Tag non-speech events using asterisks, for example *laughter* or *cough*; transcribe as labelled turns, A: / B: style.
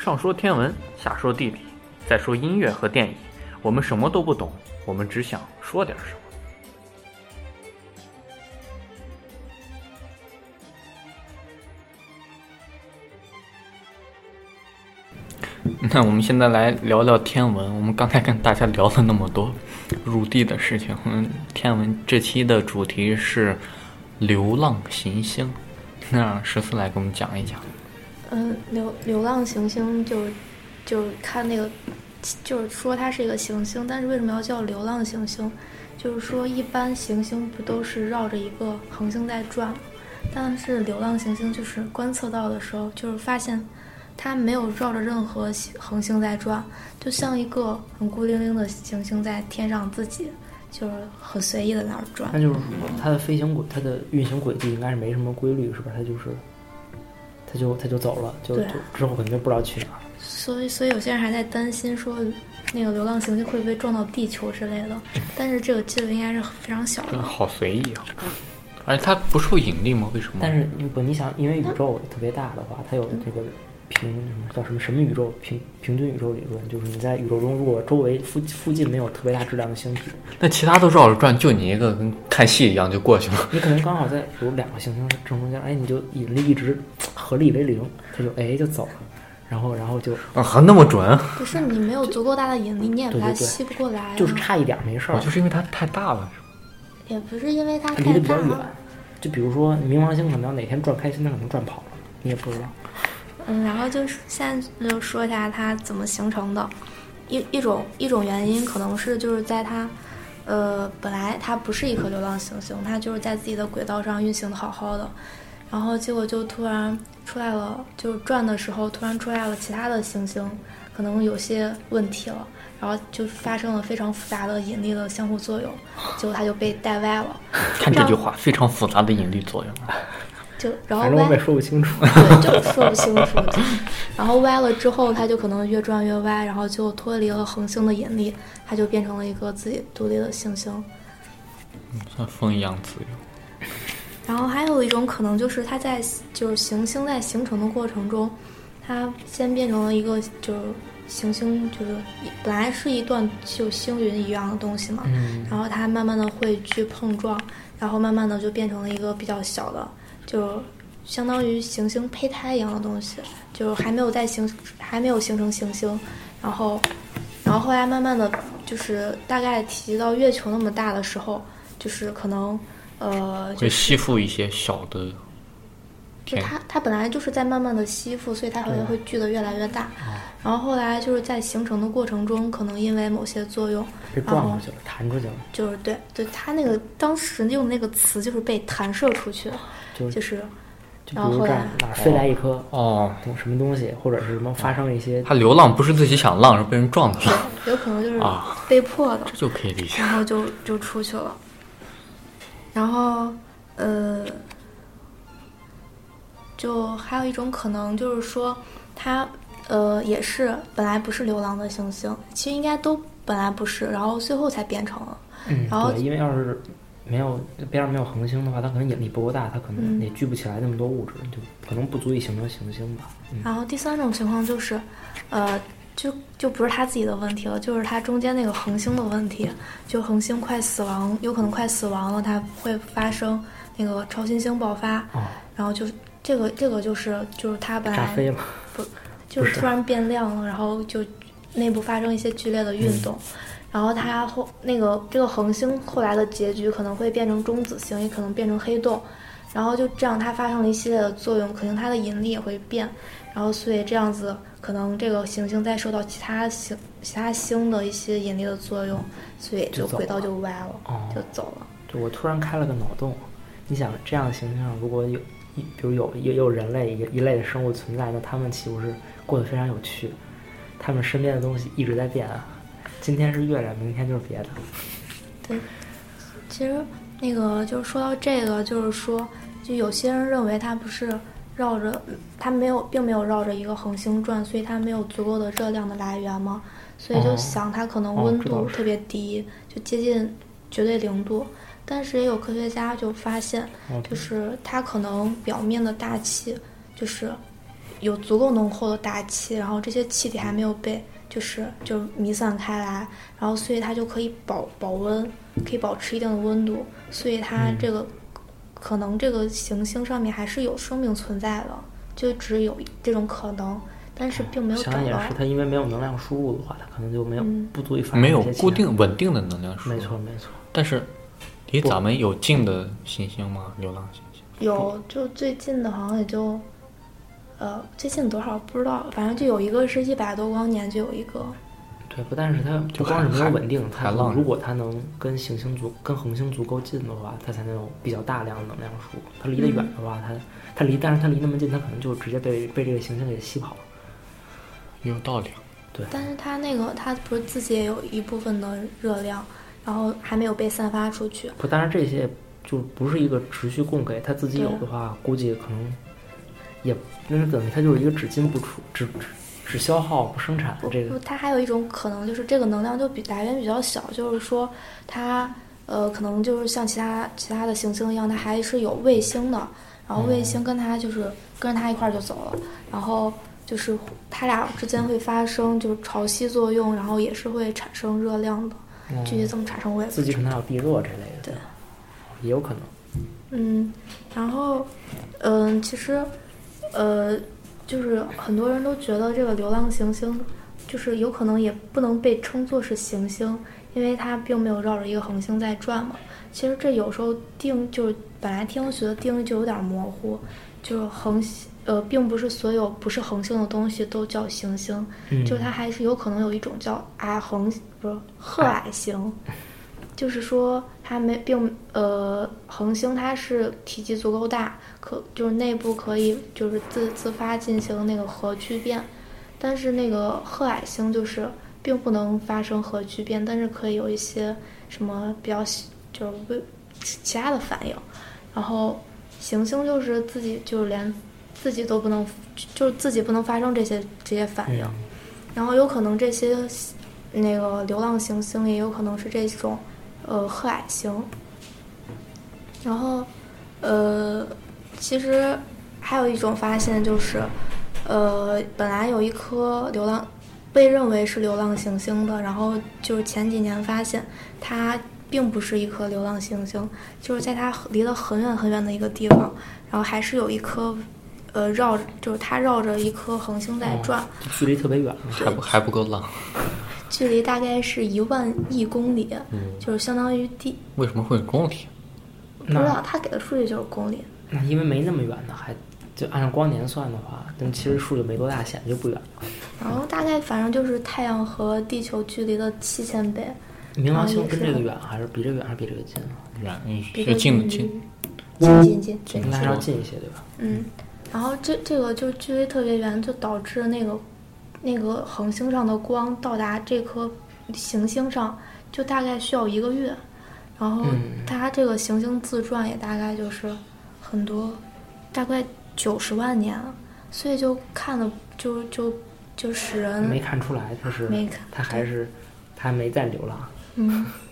A: 上说天文，下说地理，再说音乐和电影，我们什么都不懂，我们只想说点什么。*laughs* 那我们现在来聊聊天文。我们刚才跟大家聊了那么多入地的事情，嗯，天文这期的主题是流浪行星。那让十四来给我们讲一讲。
B: 嗯，流流浪行星就就看那个，就是说它是一个行星，但是为什么要叫流浪行星？就是说一般行星不都是绕着一个恒星在转，但是流浪行星就是观测到的时候，就是发现它没有绕着任何恒星在转，就像一个很孤零零的行星在天上自己就是很随意的那儿转。
C: 那就是说它的飞行轨、它的运行轨迹应该是没什么规律，是吧？它就是。他就他就走了，就就之后肯定不知道去哪儿。
B: 所以所以有些人还在担心说，那个流浪行星会不会撞到地球之类的。但是这个几率应该是非常小的。
A: 好随意啊！而且它不受引力吗？为什么？
C: 但是不，你想，因为宇宙特别大的话，它有这个。平什么叫什么什么宇宙平平均宇宙理论，就是你在宇宙中，如果周围附附近没有特别大质量的星体，
A: 那其他都绕着转，就你一个跟看戏一样就过去了。
C: 你可能刚好在有两个行星正中间，哎，你就引力一直合力为零，它就哎就走了，然后然后就
A: 啊还那么准？
B: 不是你没有足够大的引力，你也把它吸不过来，
C: 就是差一点没事儿，
A: 就是因为它太大了，
B: 也不是因为它
C: 离得比较远，就比如说冥王星可能哪天转开心，它可能转跑了，你也不知道。
B: 嗯，然后就是现在就说一下它怎么形成的，一一种一种原因可能是就是在它，呃，本来它不是一颗流浪行星，它就是在自己的轨道上运行的好好的，然后结果就突然出来了，就转的时候突然出来了其他的行星，可能有些问题了，然后就发生了非常复杂的引力的相互作用，结果它就被带歪了。*laughs*
A: 看这句话，非常复杂的引力作用。
B: 就然后歪，
C: 我也说不清楚。
B: 对，就是说不清楚。然后歪了之后，它就可能越转越歪，然后就脱离了恒星的引力，它就变成了一个自己独立的行星。
A: 嗯，像风一样自由。*laughs*
B: 然后还有一种可能就是，它在就是行星在形成的过程中，它先变成了一个就是行星，就是本来是一段就星云一样的东西嘛。嗯。然后它慢慢的会去碰撞，然后慢慢的就变成了一个比较小的。就相当于行星胚胎一样的东西，就还没有在形，还没有形成行星，然后，然后后来慢慢的就是大概体积到月球那么大的时候，就是可能，呃，
A: 会吸附一些小的。
B: 就它它本来就是在慢慢的吸附，所以它好像会聚的越来越大。然后后来就是在形成的过程中，可能因为某些作用，
C: 被撞出去了，弹出去了。
B: 就是对对，它那个当时用那个词就是被弹射出去。就是，然后后来
C: 哪飞来一颗哦，什么东西，或者是什么发生一些，
A: 它流浪不是自己想浪，是被人撞的，
B: 有可能就是被迫的，
A: 这就可以理解。
B: 然后就就出去了，然后呃，就还有一种可能就是说，它呃也是本来不是流浪的行星，其实应该都本来不是，然后最后才变成了。
C: 嗯，
B: 然后
C: 因为要是。没有边上没有恒星的话，它可能引力不够大，它可能也聚不起来那么多物质，就可能不足以形成行星吧。
B: 然后第三种情况就是，呃，就就不是它自己的问题了，就是它中间那个恒星的问题，就恒星快死亡，有可能快死亡了，它会发生那个超新星爆发，然后就这个这个就是就是它本来
C: 炸飞了，
B: 不 *laughs* 就是突然变亮了，然后就内部发生一些剧烈的运动。然后它后那个这个恒星后来的结局可能会变成中子星，也可能变成黑洞，然后就这样它发生了一系列的作用，可能它的引力也会变，然后所以这样子可能这个行星再受到其他星其他星的一些引力的作用，所以就轨道就歪了，就走了。
C: 就我突然开了个脑洞，你想这样的行星上如果有一比如有也有人类一一类的生物存在，那他们岂不是过得非常有趣？他们身边的东西一直在变啊。今天是月亮，明天就是别的。
B: 对，其实那个就是说到这个，就是说，就有些人认为它不是绕着，它没有，并没有绕着一个恒星转，所以它没有足够的热量的来源嘛，所以就想它可能温度特别低，就接近绝对零度。但是也有科学家就发现，就是它可能表面的大气就是有足够浓厚的大气，然后这些气体还没有被就是就弥散开来，然后所以它就可以保保温，可以保持一定的温度，所以它这个、可能这个行星上面还是有生命存在的，就只有这种可能，但是并没有找到
C: 想想也是，。它因为没有能量输入的话，它可能就没有
B: 嗯
C: 不足以发生
A: 没有固定稳定的能量输入。
C: 没错没错。
A: 但是离咱们有近的行星吗？流浪行星？
B: 有，就最近的好像也就，呃，最近多少不知道，反正就有一个是一百多光年，就有一个，
C: 对，不但是它
A: 就
C: 不光是没有稳定，它
A: 海浪
C: 如果它能跟行星足跟恒星足够近的话，它才能有比较大量的能量输入。它离得远的话，它它离，但是它离那么近，它可能就直接被被这个行星给吸跑了。
A: 有道理。
B: 对但是它那个它不是自己也有一部分的热量，然后还没有被散发出去。
C: 不，当然这些就不是一个持续供给，它自己有的话，估计可能也那是等于它就是一个只进不出，只只只消耗不生产的这
B: 不，
C: 个。
B: 它还有一种可能就是这个能量就比来源比较小，就是说它呃可能就是像其他其他的行星一样，它还是有卫星的，然后卫星跟它就是跟着它一块儿就走了，然后就是它俩之间会发生就是潮汐作用，然后也是会产生热量的，具体怎么产生我也。
C: 自己可能还有地热之类的，
B: 对，
C: 也有可能。
B: 嗯，然后，嗯、其实，呃，就是很多人都觉得这个流浪行星，就是有可能也不能被称作是行星，因为它并没有绕着一个恒星在转嘛。其实这有时候定就是本来天文学的定义就有点模糊，就是恒星，呃，并不是所有不是恒星的东西都叫行星，
C: 嗯，
B: 就它还是有可能有一种叫矮恒，不是褐矮星，就是说它没并呃恒星它是体积足够大，可就是内部可以就是自自发进行那个核聚变，但是那个褐矮星就是并不能发生核聚变，但是可以有一些什么比较就是微其他的反应，然后行星就是自己就是连自己都不能就是自己不能发生这些这些反应。
C: 嗯
B: 然后有可能这些那个流浪行星也有可能是这种呃褐矮星。然后呃，其实还有一种发现就是，呃，本来有一颗流浪被认为是流浪行星的，然后就是前几年发现它并不是一颗流浪行星，就是在它离得很远很远的一个地方，然后还是有一颗。呃，绕着就是它绕着一颗恒星在转，
C: 距离特别远。
A: 还不还不够浪？*laughs*
B: 距离大概是一万亿公里，
A: 嗯，
B: 就是相当于地。
A: 为什么会有公里？
B: 不知道
C: 那
B: 他给的数据就是公里，
C: 那因为没那么远呢，还就按照光年算的话，但其实数据没多大，显得就不远了。
B: 然后大概反正就是太阳和地球距离的七千倍，
C: 冥王星跟这个远，还是比这个远，还是比这个近啊？
A: 远，嗯
B: 比
A: 近的
B: 近
A: 近。
B: 近近近近
C: 应该还要近一些，对吧？
B: 嗯，然后这这个就距离特别远，就导致那个那个恒星上的光到达这颗行星上，就大概需要一个月。然后
C: 嗯
B: 它这个行星自转也大概就是很多，大概九十万年了，所以就看的就就就使人
C: 没看出来，它是
B: 没看
C: 它还是它还没在流浪。
B: 嗯，*laughs*